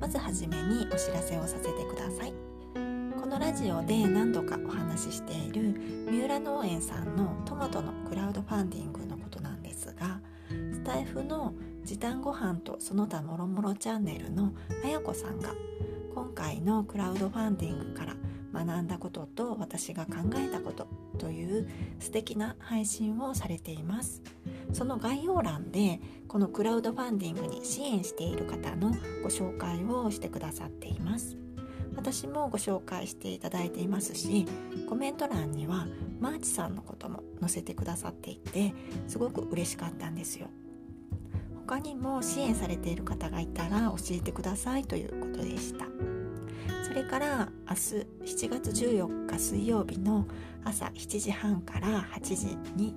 まずはじめにお知らせをさせてください。このラジオで何度かお話ししている三浦農園さんのトマトのクラウドファンディングのことなんですがスタイフの時短ご飯とその他もろもろチャンネルのあやこさんが今回のクラウドファンディングから学んだことと私が考えたことという素敵な配信をされています。その概要欄でこのクラウドファンディングに支援している方のご紹介をしてくださっています。私もご紹介していただいていますしコメント欄にはマーチさんのことも載せてくださっていてすごく嬉しかったんですよ。他にも支援されている方がいたら教えてくださいということでした。れから明日7月14日水曜日の朝7時半から8時に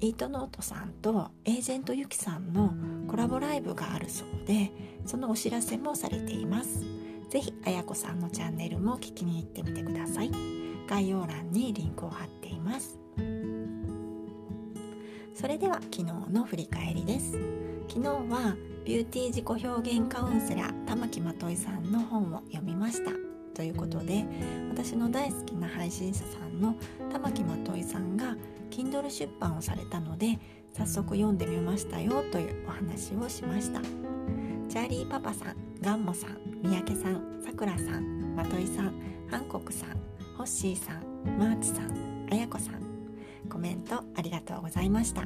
イートノートさんとエージェントゆきさんのコラボライブがあるそうでそのお知らせもされています。ぜひあやこさんのチャンネルも聞きに行ってみてください。概要欄にリンクを貼っています。それでは昨日の振り返りです。昨日はビューティー自己表現カウンセラー玉木まといさんの本を読みましたということで私の大好きな配信者さんの玉木まといさんが Kindle 出版をされたので早速読んでみましたよというお話をしました。チャーリーパパさんガンモさん三宅さんさくらさんまといさんハンコクさんホッシーさんマーチさんあやこさんコメントありがとうございました。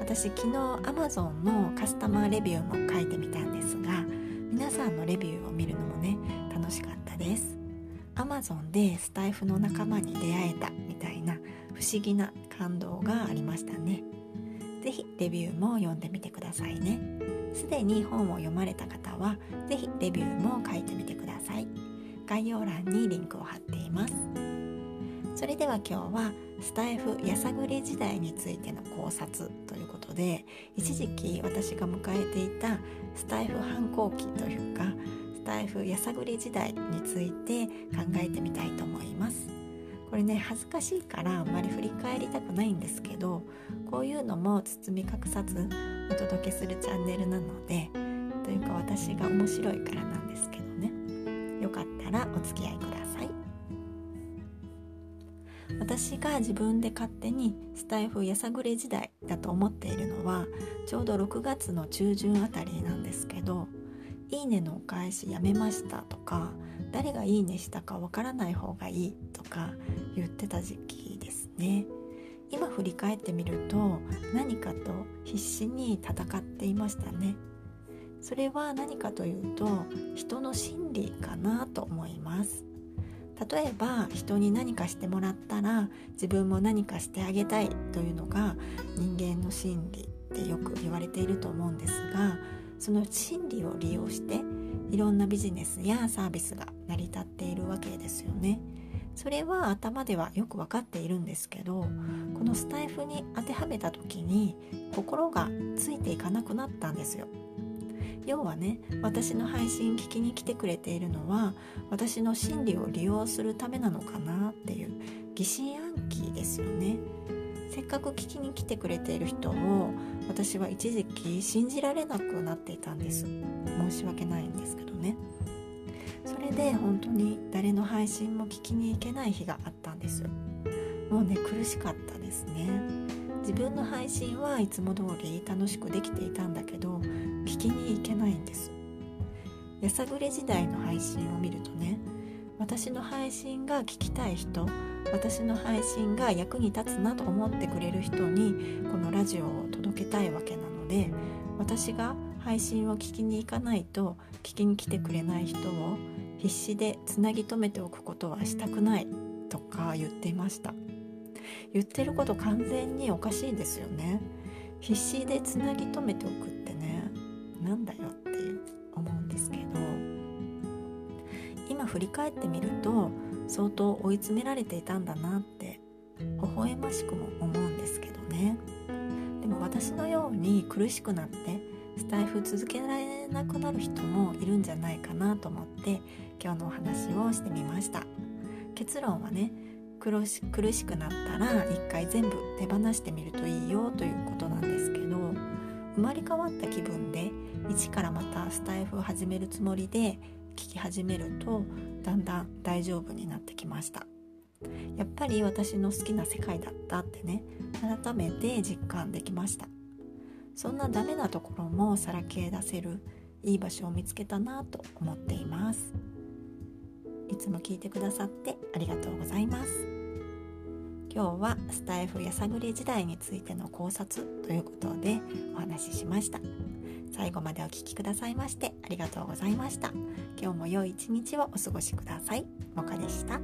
私昨日 Amazon のカスタマーレビューも書いてみたんですが皆さんのレビューを見るのもね楽しかったです。Amazon でスタイフの仲間に出会えたみたいな不思議な感動がありましたね。是非レビューも読んでみてくださいね。すでに本を読まれた方は是非レビューも書いてみてください。概要欄にリンクを貼っています。それでは今日はスタイフやさぐれ時代についての考察ということで一時期私が迎えていたスタイフ反抗期というかスタイフやさぐれ時代について考えてみたいと思います。これね恥ずかしいからあんまり振り返りたくないんですけどこういうのも包み隠さずお届けするチャンネルなのでというか私が面白いからなんですけどね。よかったらお付き合いください。私が自分で勝手にスタイフやさぐれ時代だと思っているのはちょうど6月の中旬あたりなんですけど「いいねのお返しやめました」とか「誰がいいねしたかわからない方がいい」とか言ってた時期ですね。今振り返ってみると何かと必死に戦っていましたね。それは何かというと人の心理かなと思います。例えば人に何かしてもらったら自分も何かしてあげたいというのが人間の心理ってよく言われていると思うんですがその心理を利用していろんなビジネスやサービスが成り立っているわけですよね。それは頭ではよく分かっているんですけどこのスタイフに当てはめた時に心がついていかなくなったんですよ。要はね私の配信聞きに来てくれているのは私の心理を利用するためなのかなっていう疑心暗鬼ですよね。せっかく聞きに来てくれている人を私は一時期信じられなくなっていたんです。申し訳ないんですけどね。それで本当に誰の配信も聞きに行けない日があったんです。もうね苦しかったですね。自分の配信はいつも通り楽しくできていたんだけど聞きに行けないんです。やさぐれ時代の配信を見るとね私の配信が聞きたい人私の配信が役に立つなと思ってくれる人にこのラジオを届けたいわけなので私が配信を聞きに行かないと聞きに来てくれない人を必死でつなぎ止めておくことはしたくないとか言っていました。言ってること完全におかしいですよね。必死でつなぎ止めておくってねなんだよって思うんですけど。今振り返ってみると相当追い詰められていたんだなって微笑ましくも思うんですけどね。でも私のように苦しくなってスタイフ続けられなくなる人もいるんじゃないかなと思って今日のお話をしてみました。結論はね苦し苦しくなったら一回全部手放してみるといいよということなんですけど生まれ変わった気分で一からまたスタイフを始めるつもりで聞き始めるとだんだん大丈夫になってきました。やっぱり私の好きな世界だったってね改めて実感できました。そんなダメなところもさらけ出せるいい場所を見つけたなと思っています。いつも聞いてくださってありがとうございます。今日はスタイフやさぐれ時代についての考察ということでお話ししました。最後までお聴きくださいましてありがとうございました。今日も良い一日をお過ごしください。もかでした。